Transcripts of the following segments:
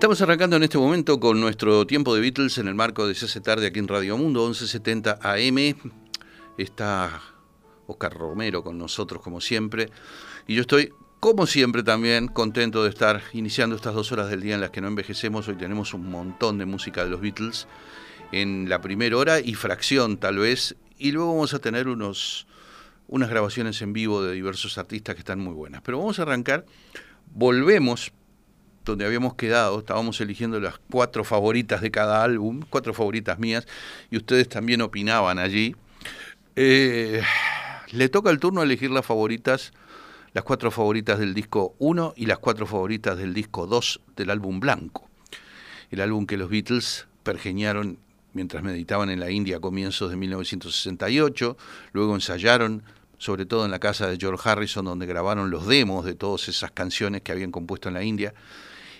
Estamos arrancando en este momento con nuestro tiempo de Beatles en el marco de CC Tarde aquí en Radio Mundo, 1170 AM. Está Oscar Romero con nosotros como siempre. Y yo estoy, como siempre, también contento de estar iniciando estas dos horas del día en las que no envejecemos. Hoy tenemos un montón de música de los Beatles en la primera hora y fracción tal vez. Y luego vamos a tener unos, unas grabaciones en vivo de diversos artistas que están muy buenas. Pero vamos a arrancar. Volvemos donde habíamos quedado, estábamos eligiendo las cuatro favoritas de cada álbum, cuatro favoritas mías, y ustedes también opinaban allí. Eh, le toca el turno elegir las favoritas, las cuatro favoritas del disco 1 y las cuatro favoritas del disco 2 del álbum Blanco, el álbum que los Beatles pergeñaron mientras meditaban en la India a comienzos de 1968, luego ensayaron sobre todo en la casa de George Harrison, donde grabaron los demos de todas esas canciones que habían compuesto en la India,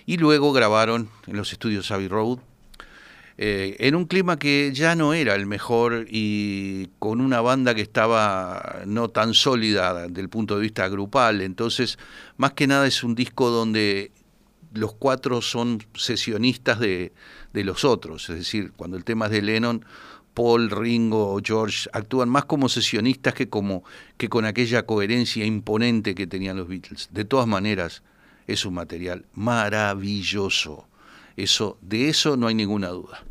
y luego grabaron en los estudios Abbey Road, eh, en un clima que ya no era el mejor y con una banda que estaba no tan sólida del punto de vista grupal. Entonces, más que nada es un disco donde los cuatro son sesionistas de, de los otros. Es decir, cuando el tema es de Lennon, Paul, Ringo George actúan más como sesionistas que, como, que con aquella coherencia imponente que tenían los Beatles. De todas maneras, es un material maravilloso. Eso, de eso no hay ninguna duda.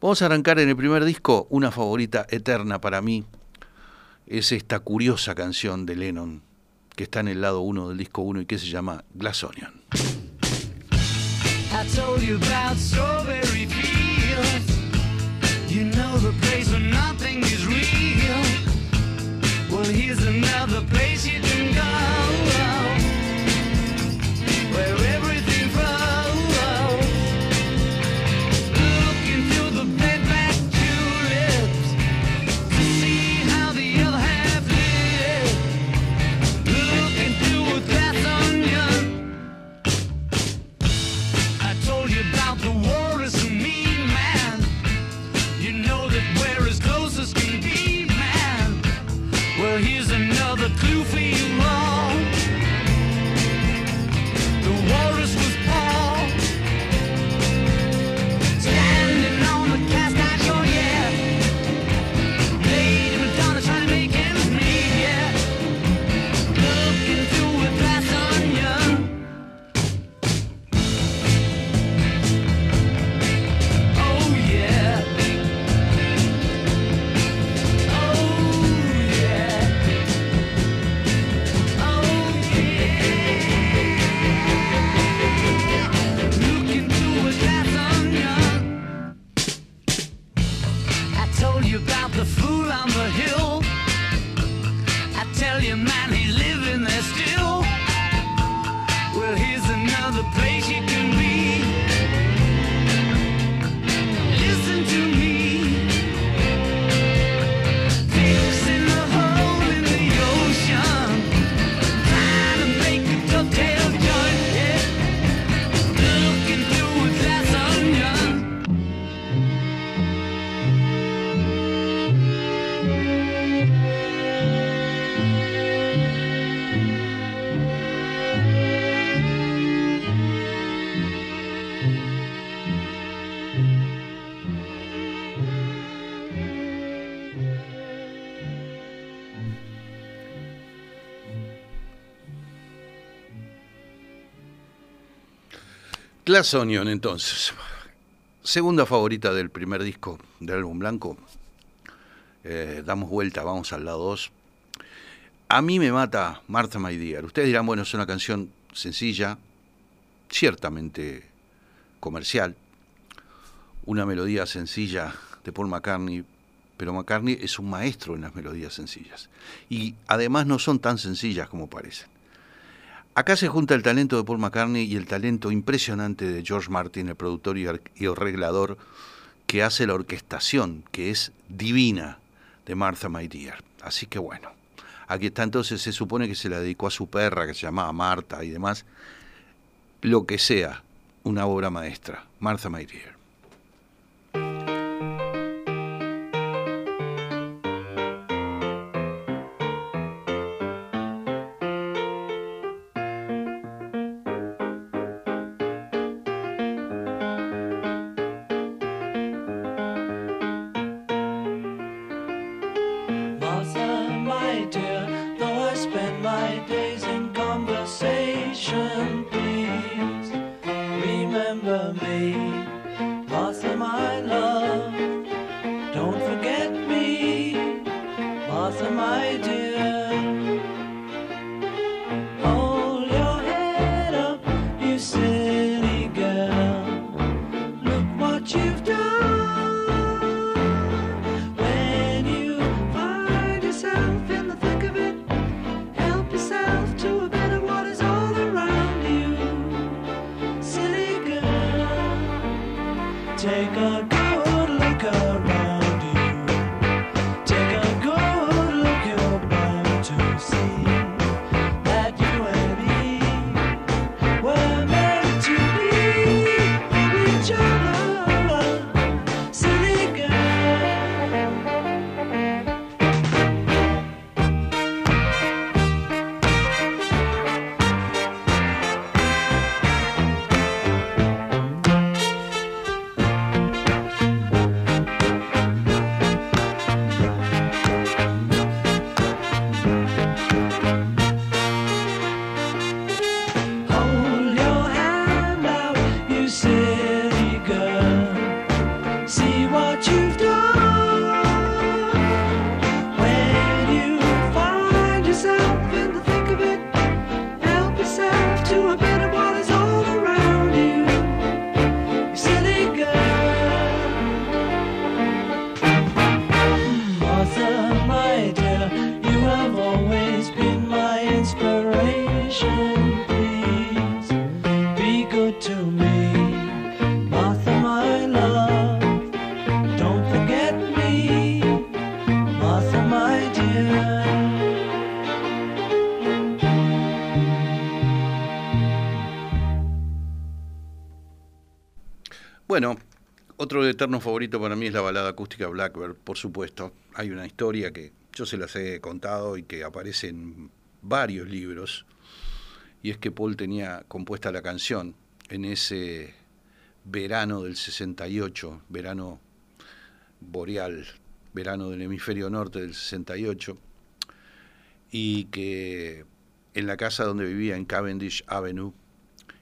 Vamos a arrancar en el primer disco, una favorita eterna para mí. Es esta curiosa canción de Lennon, que está en el lado 1 del disco 1 y que se llama Glass Onion. Glass Onion, entonces. Segunda favorita del primer disco del álbum blanco. Eh, damos vuelta, vamos al lado 2. A mí me mata Martha My Dear. Ustedes dirán, bueno, es una canción sencilla, ciertamente comercial, una melodía sencilla de Paul McCartney, pero McCartney es un maestro en las melodías sencillas. Y además no son tan sencillas como parecen. Acá se junta el talento de Paul McCartney y el talento impresionante de George Martin, el productor y arreglador, que hace la orquestación, que es divina, de Martha My Dear. Así que bueno, aquí está entonces, se supone que se la dedicó a su perra, que se llamaba Marta y demás. Lo que sea, una obra maestra, Martha My Dear. Otro eterno favorito para mí es la balada acústica Blackbird, por supuesto. Hay una historia que yo se las he contado y que aparece en varios libros, y es que Paul tenía compuesta la canción en ese verano del 68, verano boreal, verano del hemisferio norte del 68, y que en la casa donde vivía, en Cavendish Avenue,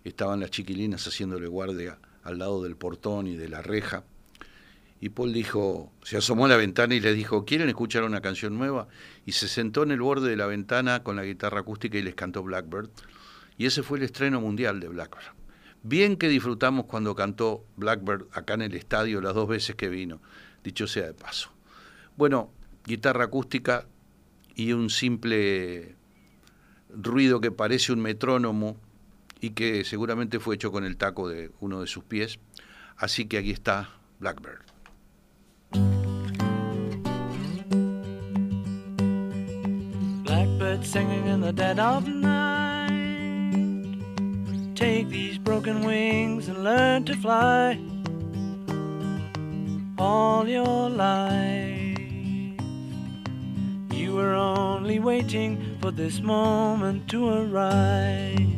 estaban las chiquilinas haciéndole guardia al lado del portón y de la reja. Y Paul dijo, se asomó a la ventana y le dijo, ¿quieren escuchar una canción nueva? Y se sentó en el borde de la ventana con la guitarra acústica y les cantó Blackbird. Y ese fue el estreno mundial de Blackbird. Bien que disfrutamos cuando cantó Blackbird acá en el estadio las dos veces que vino, dicho sea de paso. Bueno, guitarra acústica y un simple ruido que parece un metrónomo y que seguramente fue hecho con el taco de uno de sus pies. Así que aquí está Blackbird. Blackbird singing in the dead of night. Take these broken wings and learn to fly all your life. You were only waiting for this moment to arise.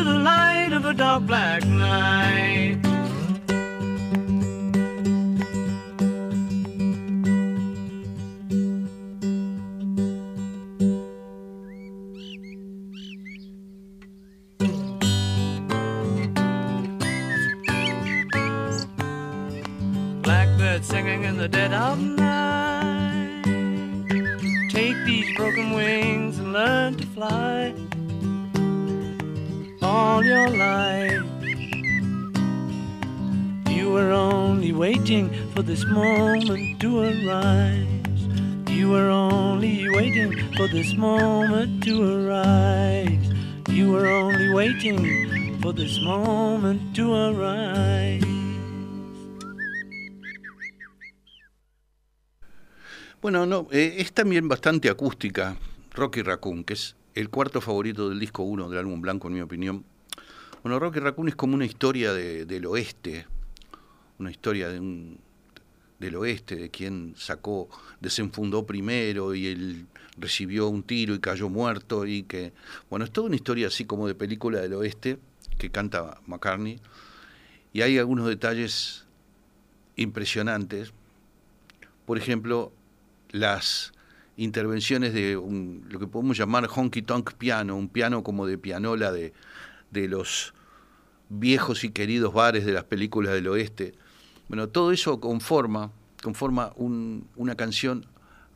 to the light of a dark black night. Eh, es también bastante acústica Rocky Raccoon, que es el cuarto favorito del disco 1 del álbum blanco, en mi opinión. Bueno, Rocky Raccoon es como una historia de- del oeste, una historia de un, del oeste, de quien sacó, desenfundó primero y él recibió un tiro y cayó muerto y que, bueno, es toda una historia así como de película del oeste que canta McCartney y hay algunos detalles impresionantes. Por ejemplo, las intervenciones de un- lo que podemos llamar honky tonk piano, un piano como de pianola de, de los viejos y queridos bares de las películas del oeste. Bueno, todo eso conforma, conforma un- una canción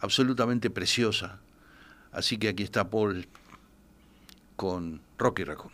absolutamente preciosa. Así que aquí está Paul con Rocky Raccoon.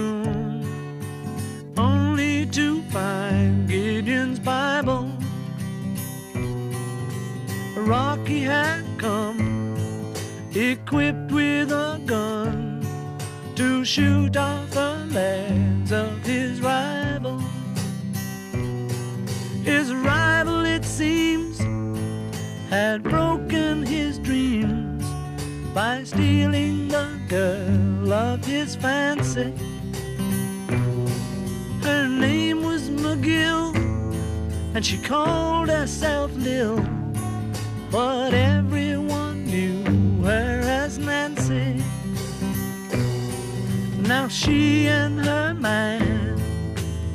Rocky had come equipped with a gun to shoot off the legs of his rival. His rival, it seems, had broken his dreams by stealing the girl of his fancy. Her name was McGill, and she called herself Lil, but everyone knew her as Nancy. Now she and her man,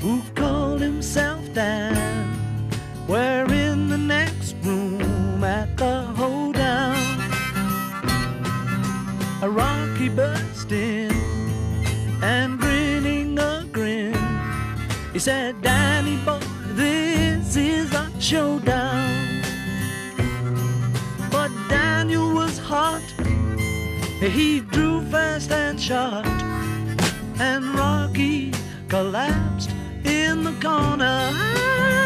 who called himself Dan, were in the next room at the hoedown. A Rocky burst in and grinning a grin. He said, Danny boy, this is a showdown. Daniel was hot. He drew fast and shot. And Rocky collapsed in the corner.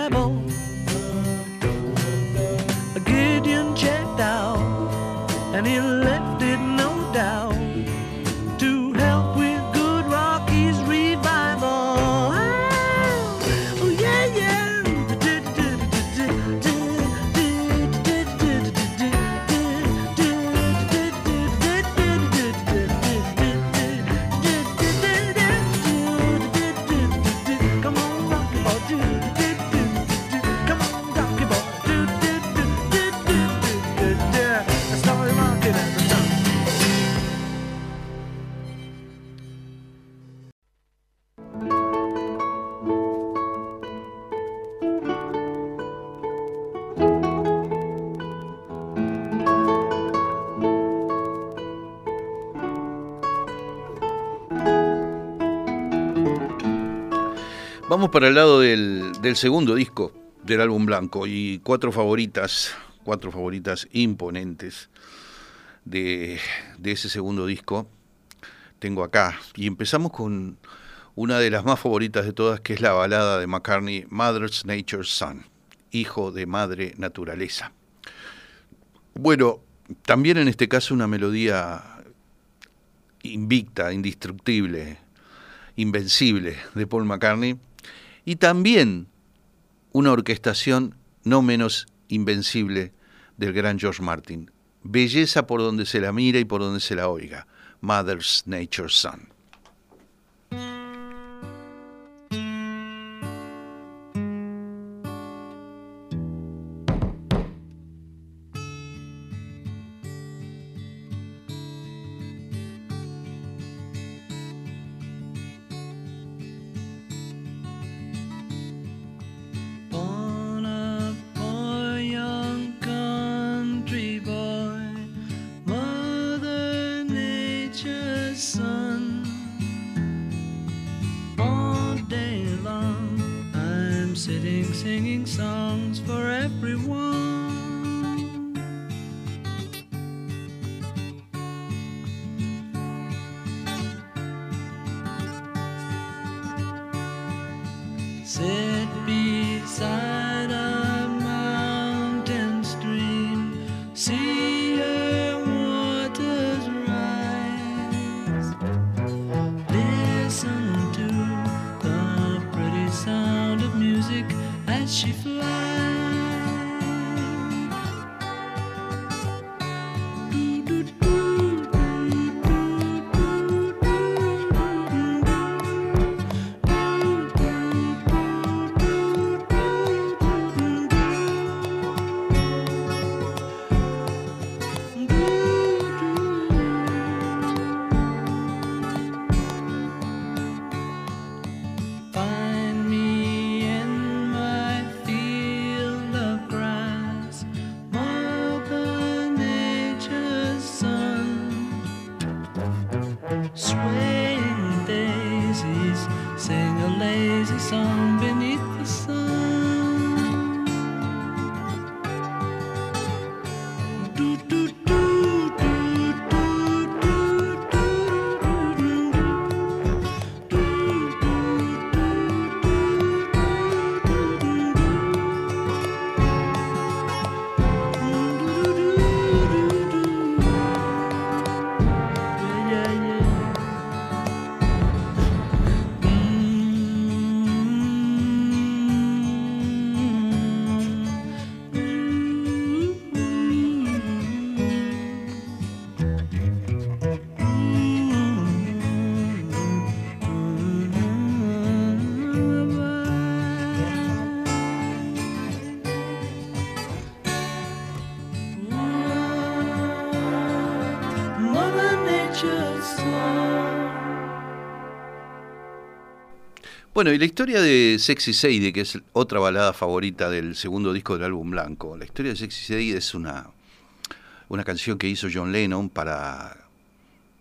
Vamos para el lado del, segundo disco del álbum blanco y cuatro favoritas, cuatro favoritas imponentes de, de ese segundo disco tengo acá. Y empezamos con una de las más favoritas de todas, que es la balada de McCartney, Mother's Nature's Son, hijo de madre naturaleza. Bueno, también en este caso una melodía invicta, indestructible, invencible de Paul McCartney y también una orquestación no menos invencible del gran George Martin. Belleza por donde se la mira y por donde se la oiga. Mother's Nature's Son. Bueno, y la historia de Sexy Sadie, que es otra balada favorita del segundo disco del álbum blanco. La historia de Sexy Sadie es una, una canción que hizo John Lennon para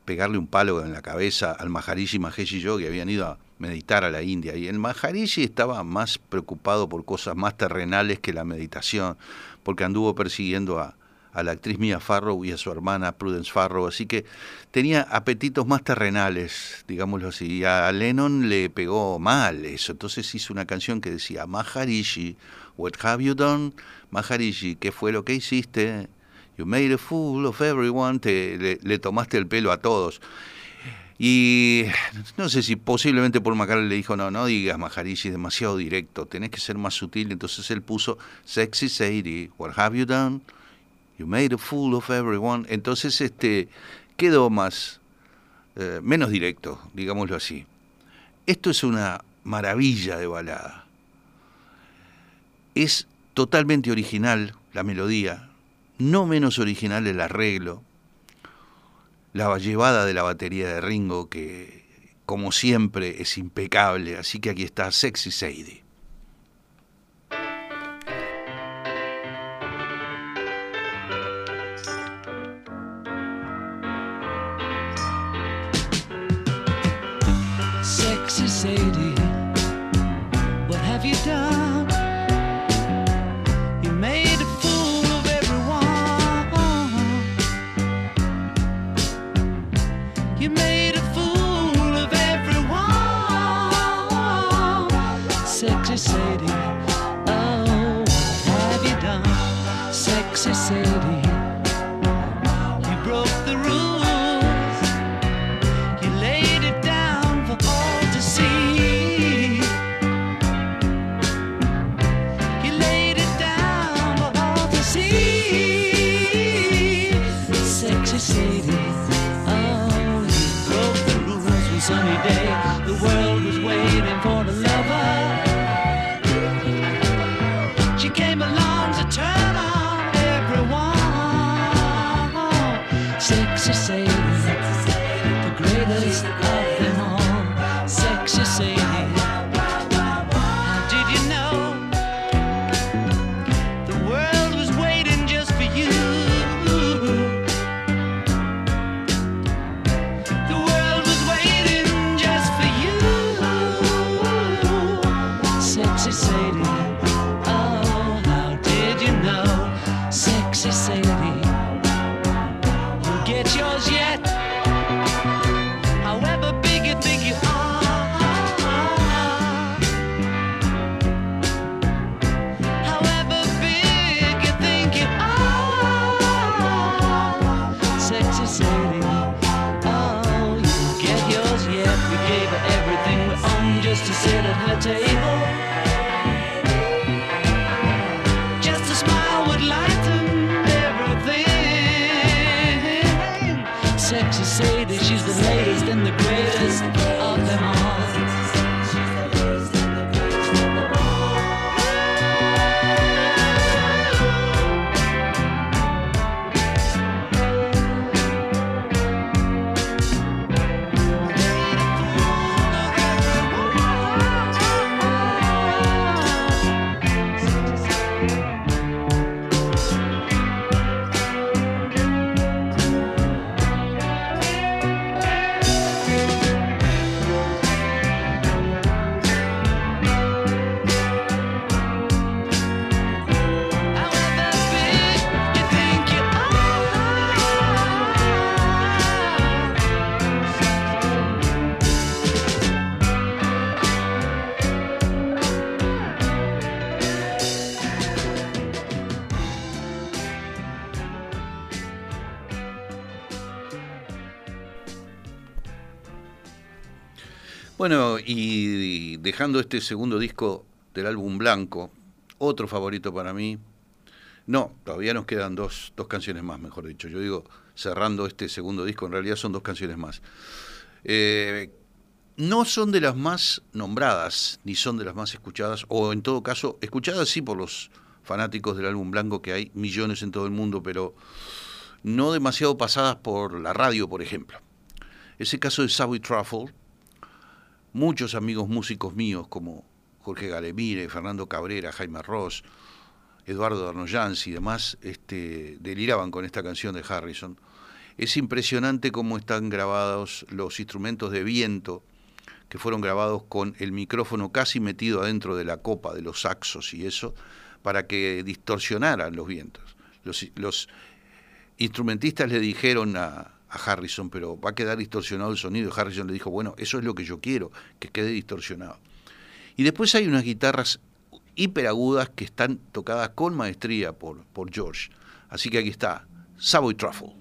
pegarle un palo en la cabeza al Maharishi Mahesh y yo, que habían ido a meditar a la India. Y el Maharishi estaba más preocupado por cosas más terrenales que la meditación, porque anduvo persiguiendo a, a la actriz Mia Farrow y a su hermana Prudence Farrow, así que tenía apetitos más terrenales, digámoslo así, y a Lennon le pegó mal eso, entonces hizo una canción que decía, Maharishi, what have you done? Maharishi, ¿qué fue lo que hiciste? You made a fool of everyone, te, le, tomaste el pelo a todos. Y no sé si posiblemente Paul McCartney le dijo, no, no digas Maharishi, es demasiado directo, tenés que ser más sutil. Entonces él puso Sexy Sadie, what have you done? You made a fool of everyone. Entonces este quedó más, eh, menos directo, digámoslo así. Esto es una maravilla de balada. Es totalmente original la melodía, no menos original el arreglo, la llevada de la batería de Ringo, que como siempre es impecable, así que aquí está Sexy Sadie. Sexy world take y dejando este segundo disco del álbum Blanco, otro favorito para mí. No, todavía nos quedan dos, dos canciones más, mejor dicho. Yo digo, cerrando este segundo disco, en realidad son dos canciones más. Eh, no son de las más nombradas, ni son de las más escuchadas, o en todo caso, escuchadas sí por los fanáticos del álbum Blanco, que hay millones en todo el mundo, pero no demasiado pasadas por la radio, por ejemplo. Ese caso de Subway Truffle, muchos amigos músicos míos como Jorge Galemire, Fernando Cabrera, Jaime Ross, Eduardo Arnoyans y demás, este, deliraban con esta canción de Harrison. Es impresionante cómo están grabados los instrumentos de viento que fueron grabados con el micrófono casi metido adentro de la copa de los saxos y eso, para que distorsionaran los vientos. Los, los instrumentistas le dijeron a, a Harrison, pero va a quedar distorsionado el sonido. Harrison le dijo, bueno, eso es lo que yo quiero, que quede distorsionado. Y después hay unas guitarras hiperagudas que están tocadas con maestría por, por George. Así que aquí está, Savoy Truffle.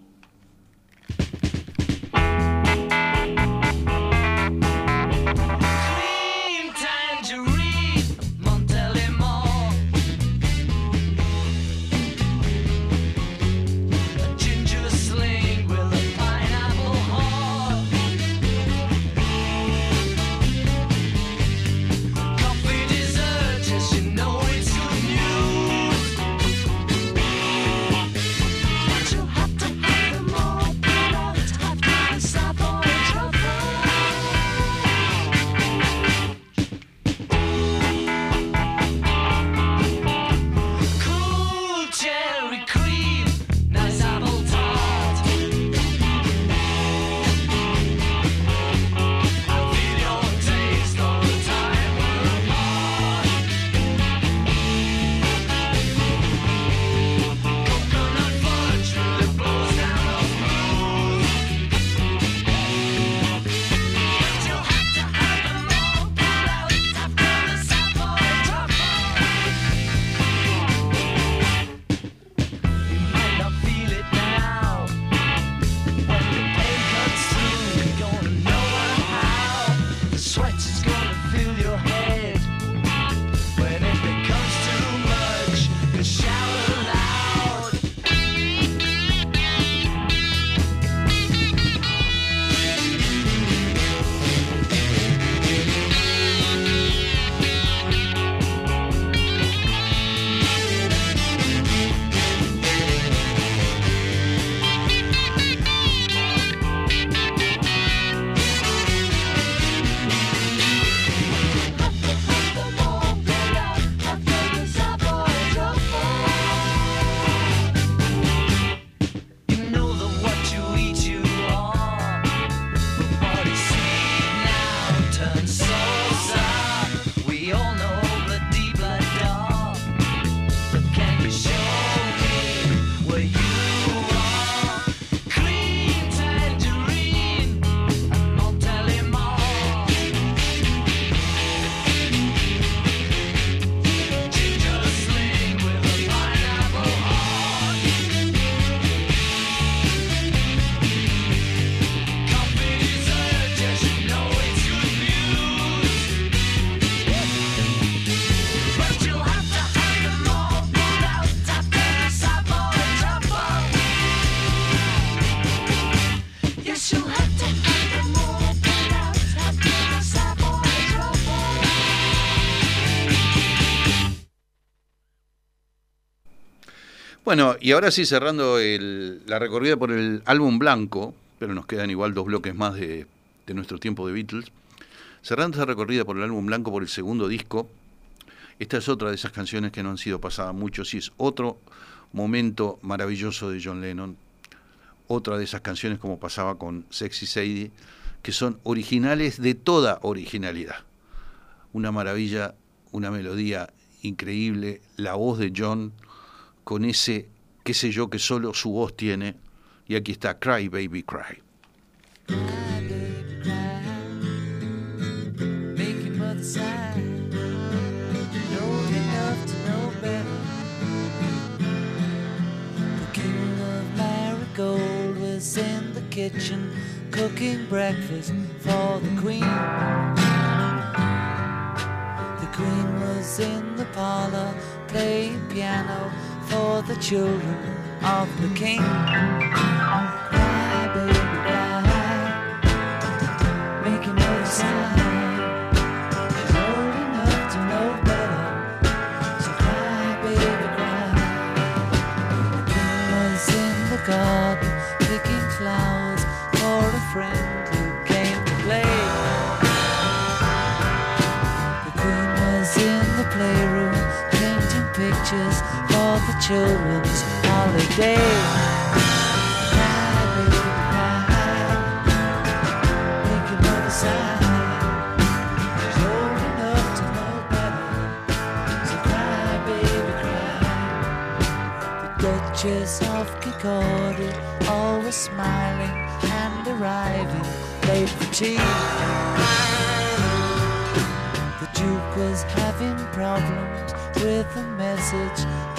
Bueno, y ahora sí cerrando el- la recorrida por el álbum blanco, pero nos quedan igual dos bloques más de, de nuestro tiempo de Beatles. Cerrando esa recorrida por el álbum blanco, por el segundo disco, esta es otra de esas canciones que no han sido pasadas mucho, sí es otro momento maravilloso de John Lennon, otra de esas canciones como pasaba con Sexy Sadie, que son originales de toda originalidad. Una maravilla, una melodía increíble, la voz de John con ese, qué sé yo, que solo su voz tiene. Y aquí está Cry Baby Cry. Marigold was in the kitchen cooking breakfast for the queen. The queen was in the parlor playing piano for the children of the king. Cry, baby, cry. Your mother sigh. Cry. The Duchess of Kincardie, always smiling and arriving late for tea. The Duke was having problems with a message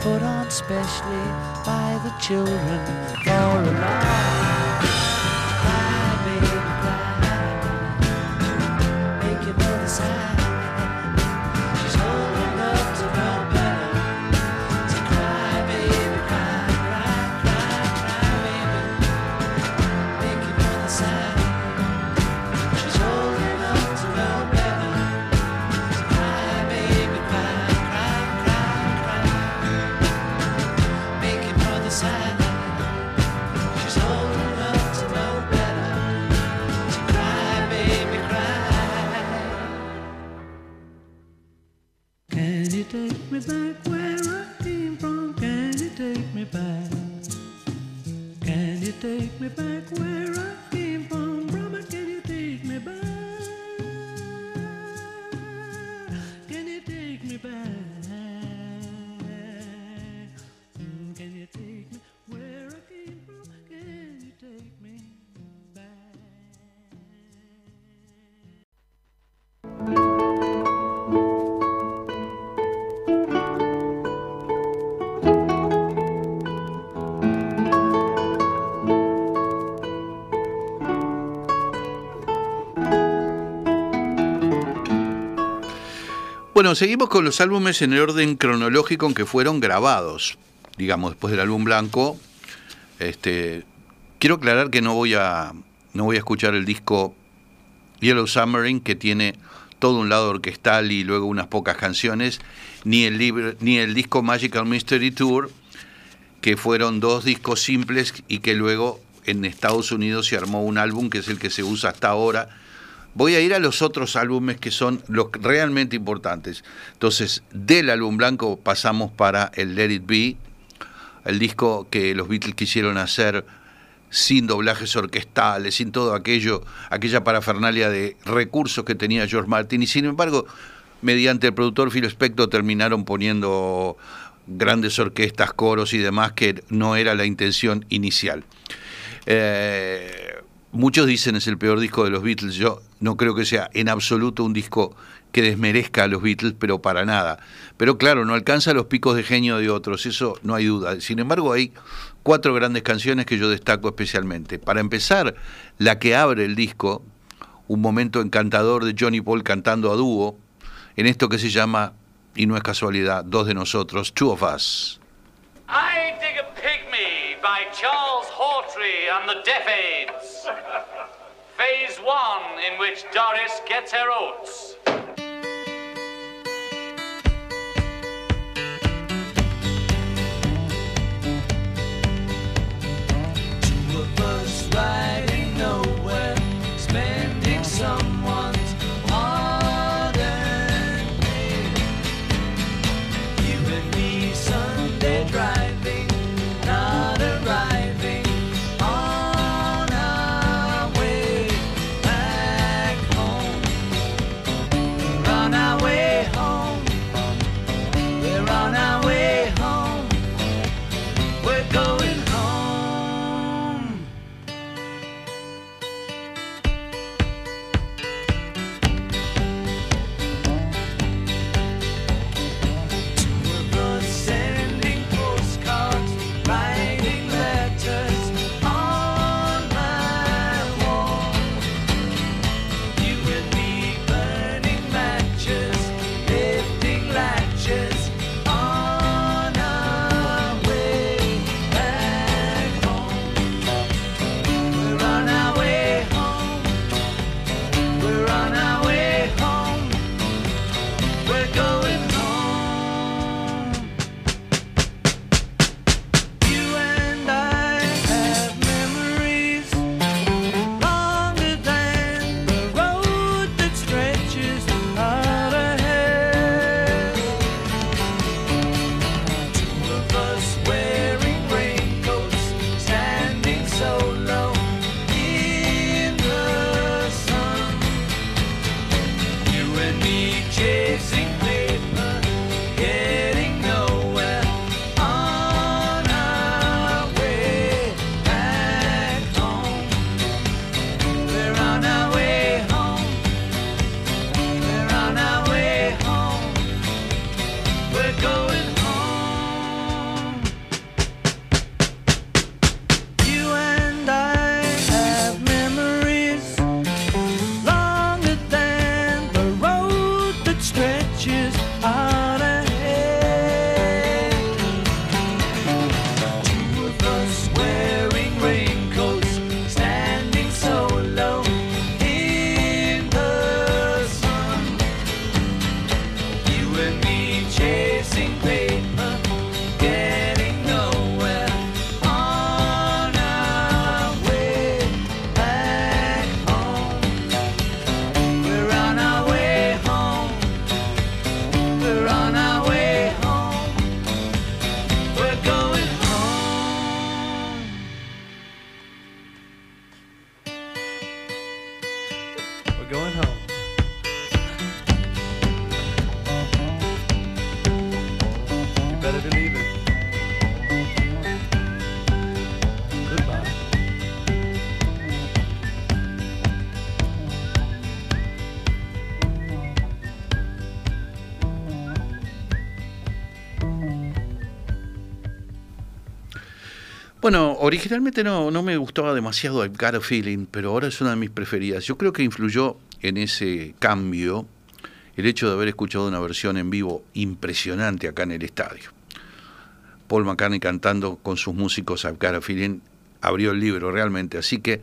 put on specially by the children for a laugh. desire. Bueno, seguimos con los álbumes en el orden cronológico en que fueron grabados. Digamos, después del álbum blanco. Este, quiero aclarar que no voy a no voy a escuchar el disco Yellow Submarine que tiene todo un lado orquestal y luego unas pocas canciones, ni el libro, ni el disco Magical Mystery Tour que fueron dos discos simples y que luego en Estados Unidos se armó un álbum que es el que se usa hasta ahora. Voy a ir a los otros álbumes que son los realmente importantes. Entonces, del álbum blanco pasamos para el Let It Be, el disco que los Beatles quisieron hacer sin doblajes orquestales, sin todo aquello, aquella parafernalia de recursos que tenía George Martin, y sin embargo, mediante el productor Phil Spector terminaron poniendo grandes orquestas, coros y demás, que no era la intención inicial. Eh, muchos dicen es el peor disco de los Beatles, yo no creo que sea en absoluto un disco que desmerezca a los Beatles, pero para nada. Pero claro, no alcanza los picos de genio de otros, eso no hay duda. Sin embargo, hay cuatro grandes canciones que yo destaco especialmente. Para empezar, la que abre el disco, un momento encantador de Johnny Paul cantando a dúo, en esto que se llama, y no es casualidad, Dos de nosotros, Two of Us. I Dig a Pygmy by Charles Hawtrey and the Deaf. Phase one, in which Doris gets her oats. You Bueno, originalmente no, no me gustaba demasiado I've a Feeling, pero ahora es una de mis preferidas. Yo creo que influyó en ese cambio el hecho de haber escuchado una versión en vivo impresionante acá en el estadio. Paul McCartney cantando con sus músicos I've a Feeling abrió el libro realmente. Así que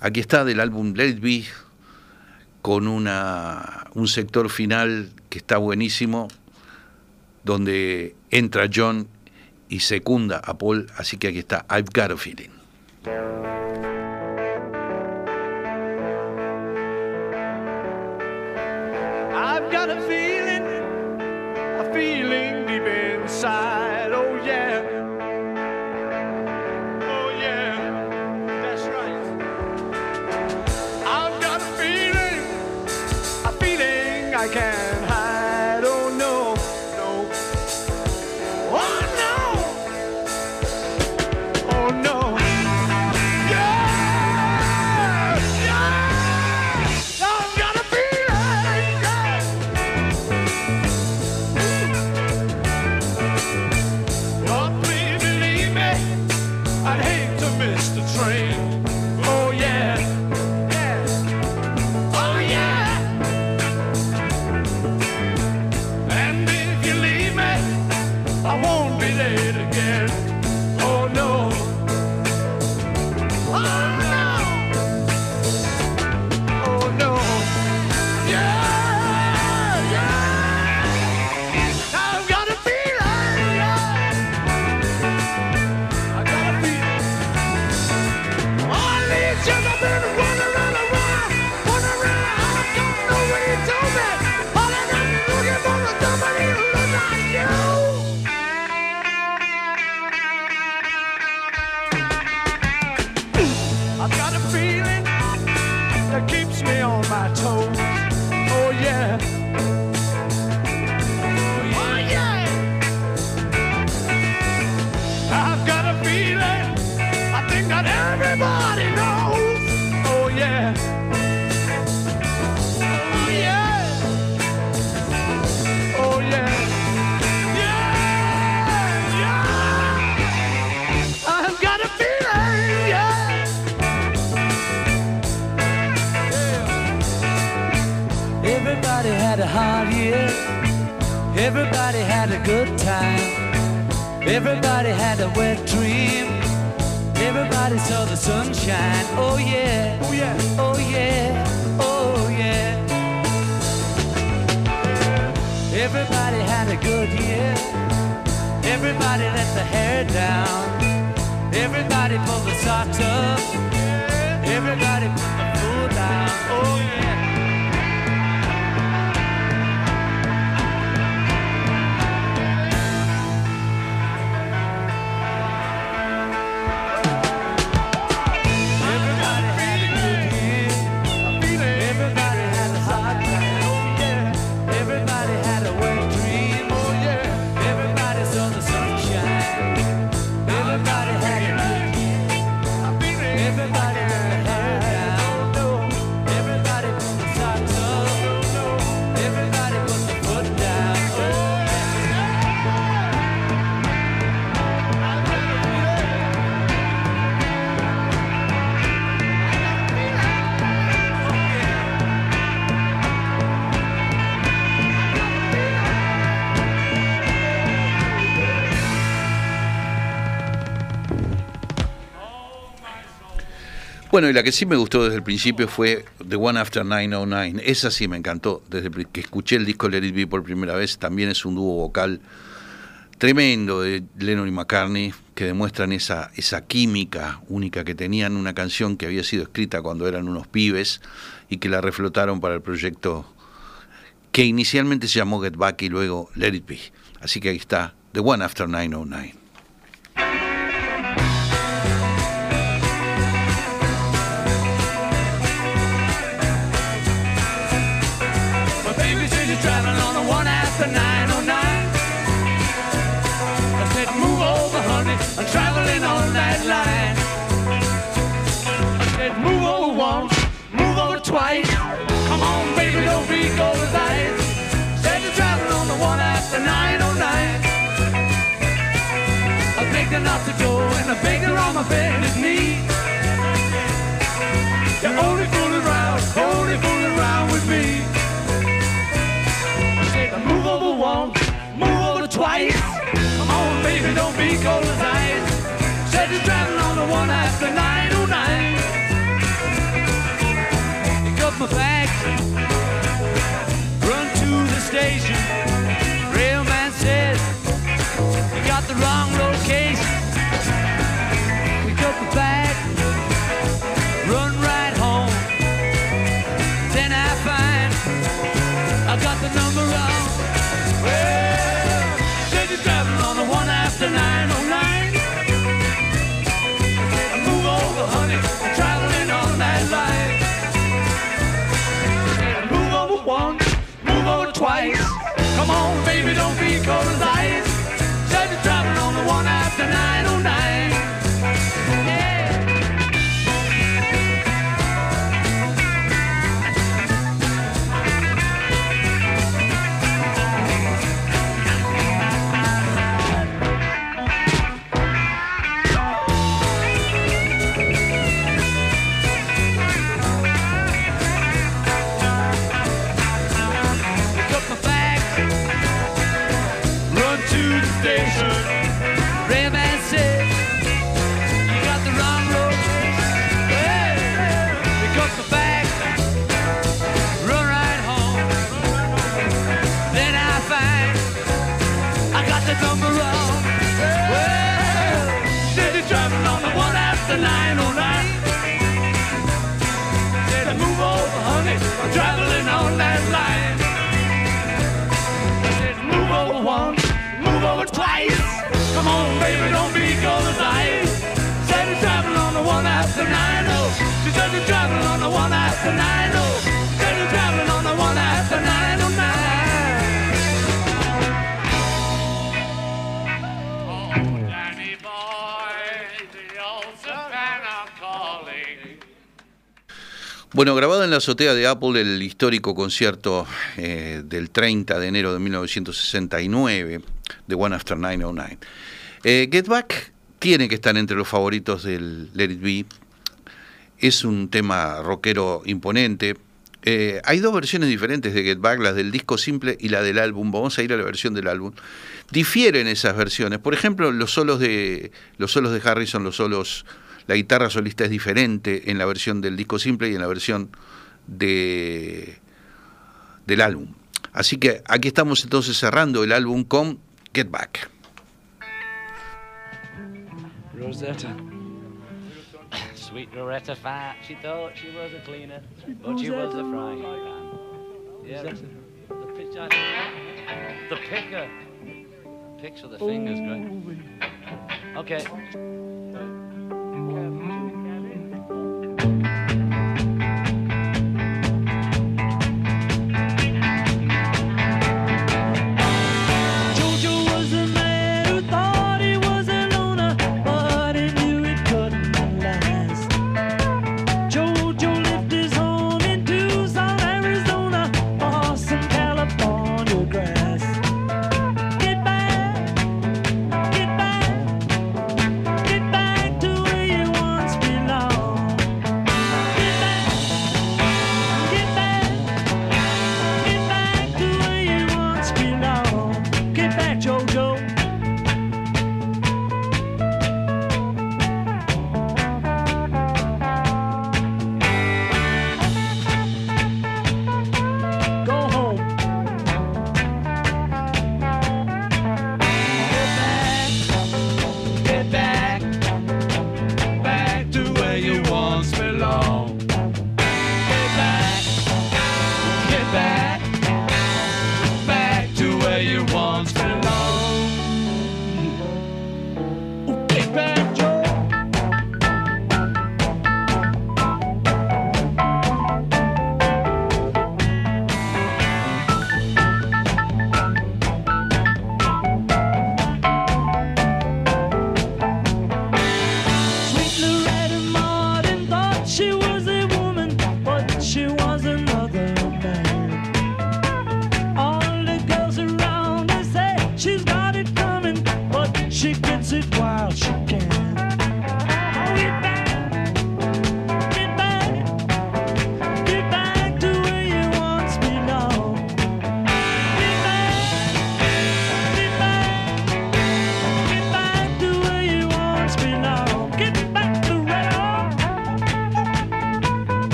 aquí está del álbum Let It Be con una, un sector final que está buenísimo, donde entra John y secunda a Paul, así que aquí está I've Got a Feeling. Had a hard year. Everybody had a good time. Everybody had a wet dream. Everybody saw the sunshine. Oh yeah. Oh yeah. Oh yeah. Oh yeah. Everybody had a good year. Everybody let the hair down. Everybody pulled the socks up. Everybody put the foot down. Oh yeah. Bueno, y la que sí me gustó desde el principio fue The One After 909. Esa sí me encantó. Desde que escuché el disco Let It Be por primera vez, también es un dúo vocal tremendo de Lennon y McCartney, que demuestran esa, esa química única que tenían, una canción que había sido escrita cuando eran unos pibes y que la reflotaron para el proyecto que inicialmente se llamó Get Back y luego Let It Be. Así que ahí está, The One After 909. Baby says on the one after 909. I said, move over, honey. I'm traveling on that line. I said, move over once, move over twice. Come on, baby, don't be cold as ice. Said you're traveling on the one after 909. I begged her not to go, and I begged her on my bended knee. You're only fooling around, only fooling around with me. Baby, don't be cold as ice. Said you're driving on the one after 909. Pick up my bags, run to the station. Railman says you got the wrong location. gonna Bueno, grabado en la azotea de Apple el histórico concierto eh, del 30 de enero de 1969 de One After 909. Eh, Get Back tiene que estar entre los favoritos del Let It Be. Es un tema rockero imponente. Eh, hay dos versiones diferentes de Get Back, la del disco simple y la del álbum. Vamos a ir a la versión del álbum. Difieren esas versiones. Por ejemplo, los solos de los solos de Harrison, los solos, la guitarra solista es diferente en la versión del disco simple y en la versión de del álbum. Así que aquí estamos entonces cerrando el álbum con Get Back. Rosetta. Sweet Loretta Fat, she thought she was a cleaner, but she was a frying pan. Yeah, the, the pitch, the picker. Picks with the fingers, great. Okay.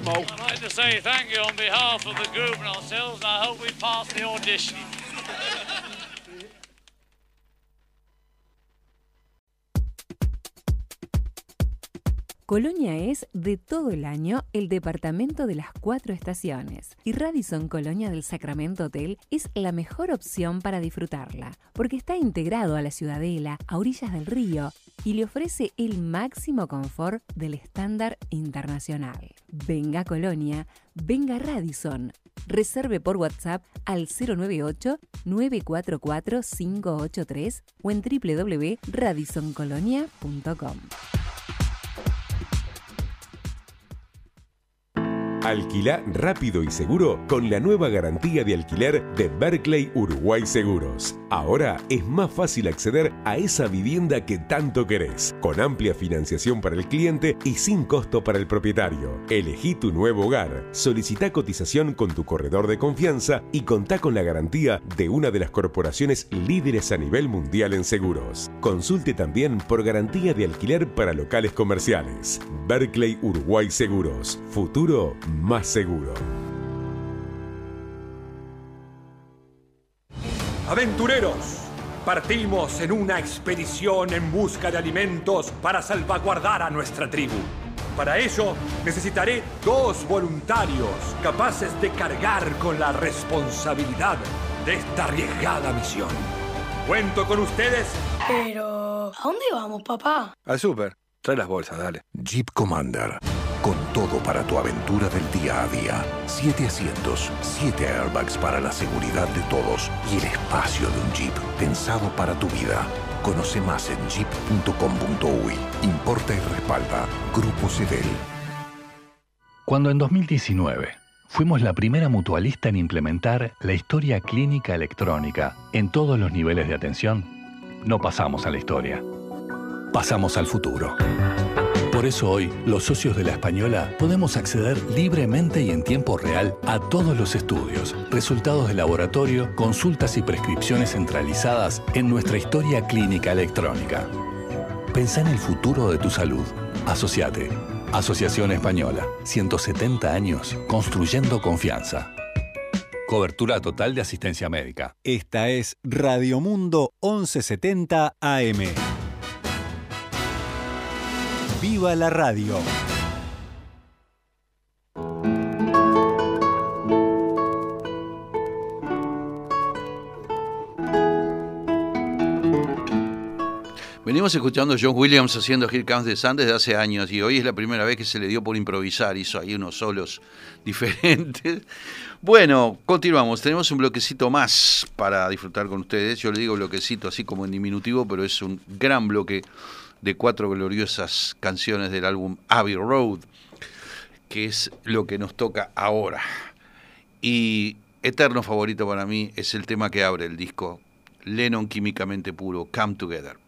I'd like to say thank you on behalf of the group and ourselves, and I hope we pass the audition. Colonia es de todo el año el departamento de las cuatro estaciones y Radisson Colonia del Sacramento Hotel es la mejor opción para disfrutarla porque está integrado a la ciudadela a orillas del río y le ofrece el máximo confort del estándar internacional. Venga Colonia, venga Radisson. Reserve por WhatsApp al 098-944-583 o en www.radissoncolonia.com. Alquilá rápido y seguro con la nueva garantía de alquiler de Berkeley Uruguay Seguros. Ahora es más fácil acceder a esa vivienda que tanto querés, con amplia financiación para el cliente y sin costo para el propietario. Elegí tu nuevo hogar, solicita cotización con tu corredor de confianza y contá con la garantía de una de las corporaciones líderes a nivel mundial en seguros. Consulte también por garantía de alquiler para locales comerciales. Berkeley Uruguay Seguros, futuro más seguro. Aventureros, partimos en una expedición en busca de alimentos para salvaguardar a nuestra tribu. Para ello, necesitaré dos voluntarios capaces de cargar con la responsabilidad de esta arriesgada misión. ¿Cuento con ustedes? Pero, ¿a dónde vamos, papá? Al súper. Trae las bolsas, dale. Jeep Commander. Con todo para tu aventura del día a día. Siete asientos, siete airbags para la seguridad de todos y el espacio de un Jeep pensado para tu vida. Conoce más en jeep.com.uy. Importa y respalda. Grupo Cedel. Cuando en 2019 fuimos la primera mutualista en implementar la historia clínica electrónica en todos los niveles de atención, no pasamos a la historia. Pasamos al futuro. Por eso hoy, los socios de la Española podemos acceder libremente y en tiempo real a todos los estudios, resultados de laboratorio, consultas y prescripciones centralizadas en nuestra historia clínica electrónica. Pensá en el futuro de tu salud. Asociate. Asociación Española. 170 años construyendo confianza. Cobertura total de asistencia médica. Esta es Radio Mundo 1170 AM. ¡Viva la radio! Venimos escuchando a John Williams haciendo Here Comes the Sun desde hace años y hoy es la primera vez que se le dio por improvisar, hizo ahí unos solos diferentes. Bueno, continuamos, tenemos un bloquecito más para disfrutar con ustedes. Yo le digo bloquecito así como en diminutivo, pero es un gran bloque de cuatro gloriosas canciones del álbum Abbey Road, que es lo que nos toca ahora. Y eterno favorito para mí es el tema que abre el disco, Lennon Químicamente Puro, Come Together.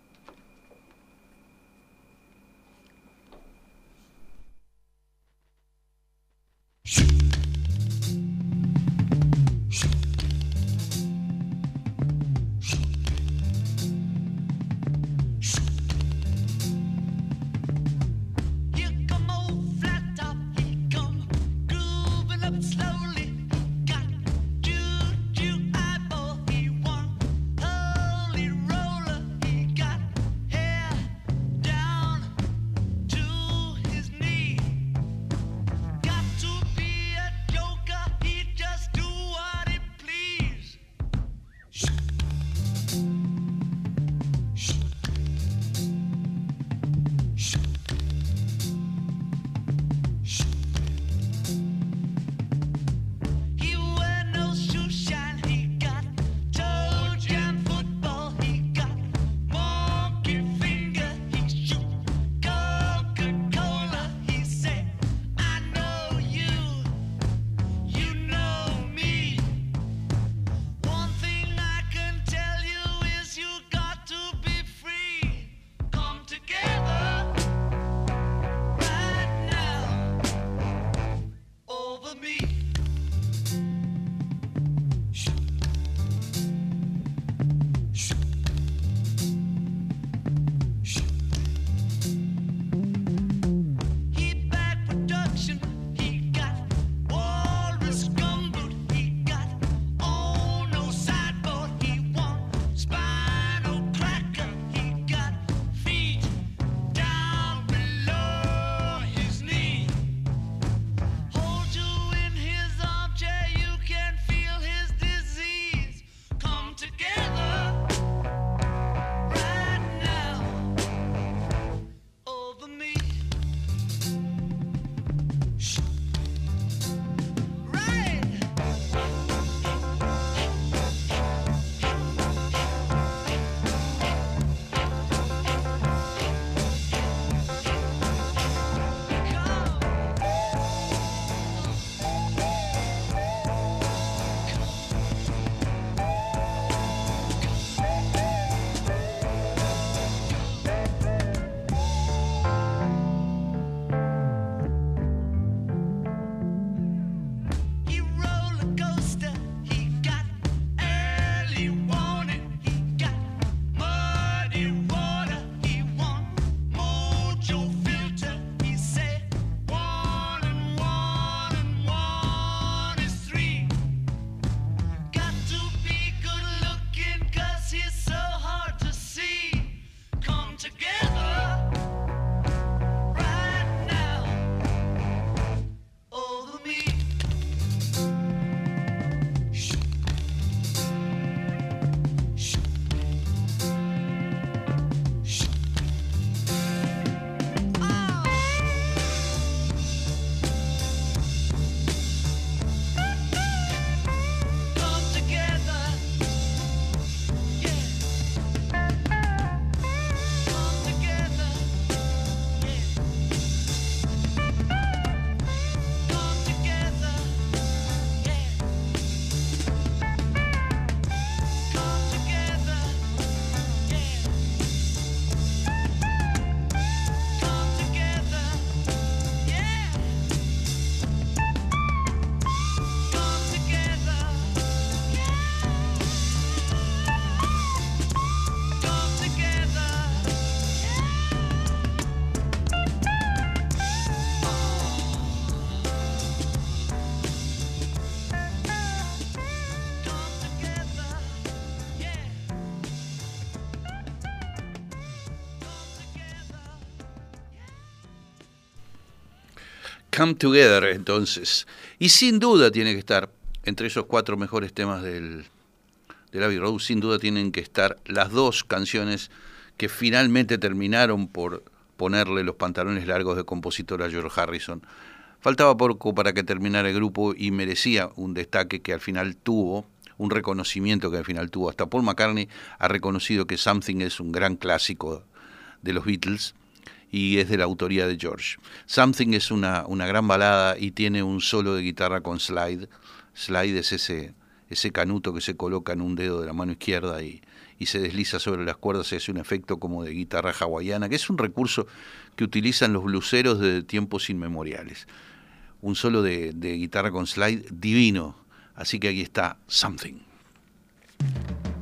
Come Together, entonces. Y sin duda tiene que estar, entre esos cuatro mejores temas del, del Abbey Road, sin duda tienen que estar las dos canciones que finalmente terminaron por ponerle los pantalones largos de compositor a George Harrison. Faltaba poco para que terminara el grupo y merecía un destaque que al final tuvo, un reconocimiento que al final tuvo. Hasta Paul McCartney ha reconocido que Something es un gran clásico de los Beatles y es de la autoría de George. Something es una, una gran balada y tiene un solo de guitarra con slide. Slide es ese, ese canuto que se coloca en un dedo de la mano izquierda y, y se desliza sobre las cuerdas y hace un efecto como de guitarra hawaiana, que es un recurso que utilizan los bluseros de tiempos inmemoriales. Un solo de, de guitarra con slide divino. Así que aquí está Something. Something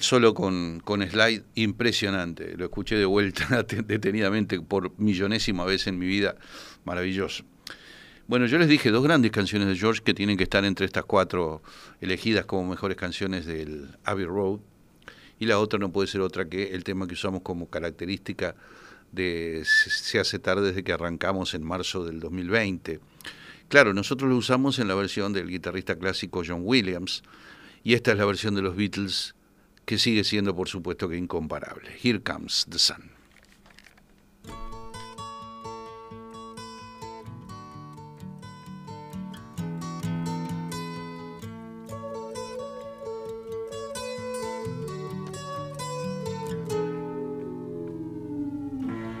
solo con, con slide, impresionante. Lo escuché de vuelta detenidamente por millonésima vez en mi vida. Maravilloso. Bueno, yo les dije dos grandes canciones de George que tienen que estar entre estas cuatro elegidas como mejores canciones del Abbey Road. Y la otra no puede ser otra que el tema que usamos como característica de se hace tarde desde que arrancamos en marzo del 2020. Claro, nosotros lo usamos en la versión del guitarrista clásico John Williams y esta es la versión de los Beatles que sigue siendo por supuesto que incomparable. Here comes the sun.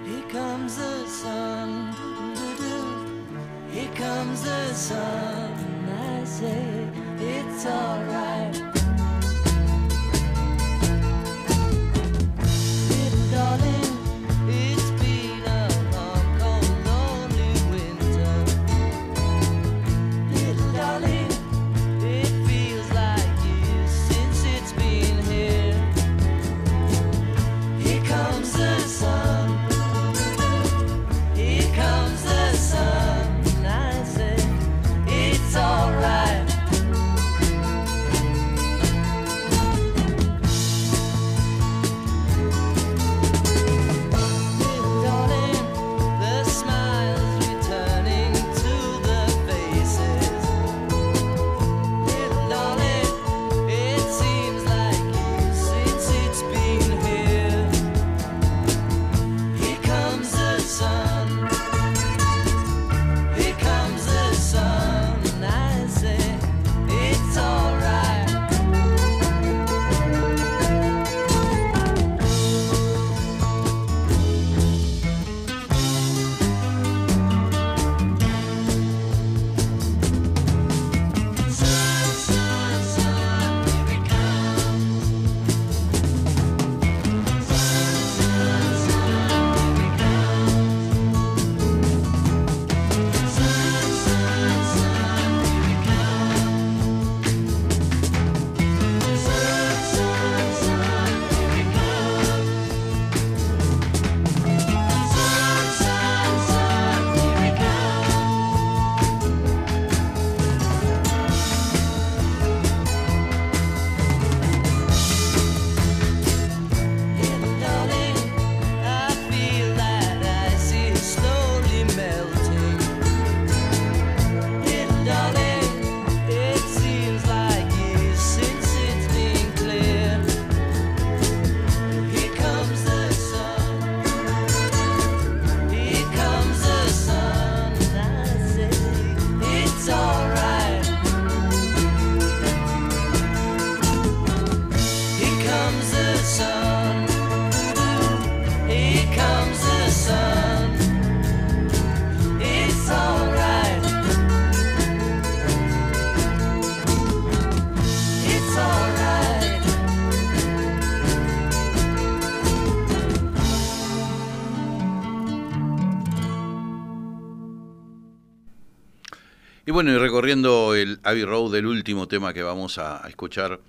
Here comes the sun. I say it's alright. Bueno, y recorriendo el Abbey Road, el último tema que vamos a, escuchar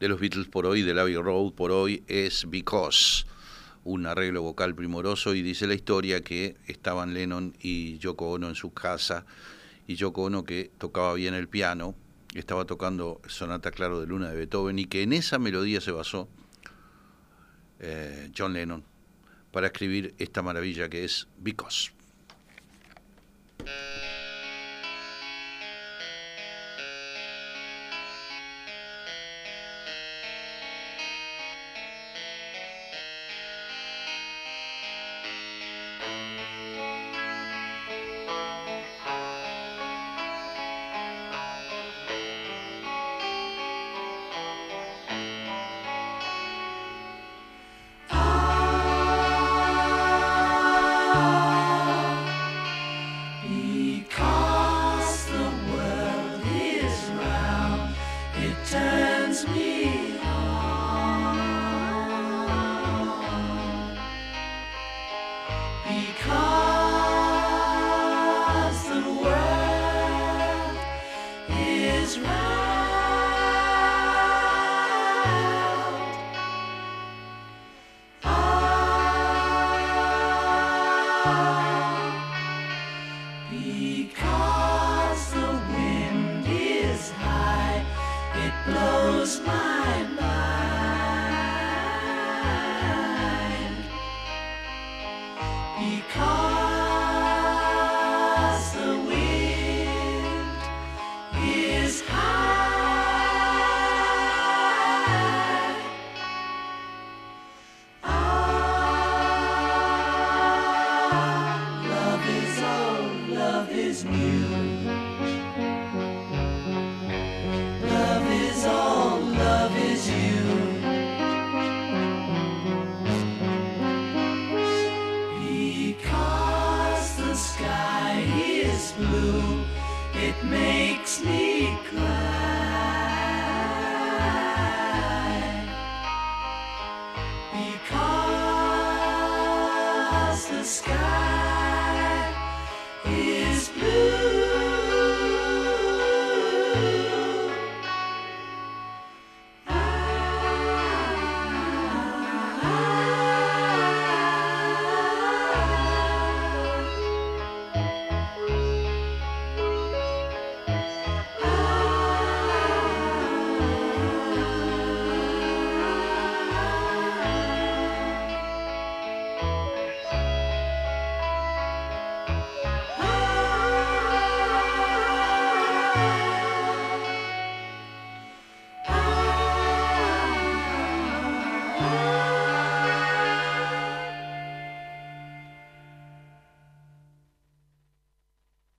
de los Beatles por hoy, del Abbey Road por hoy, es Because, un arreglo vocal primoroso y dice la historia que estaban Lennon y Yoko Ono en su casa y Yoko Ono que tocaba bien el piano, estaba tocando Sonata Claro de Luna de Beethoven y que en esa melodía se basó eh, John Lennon para escribir esta maravilla que es Because.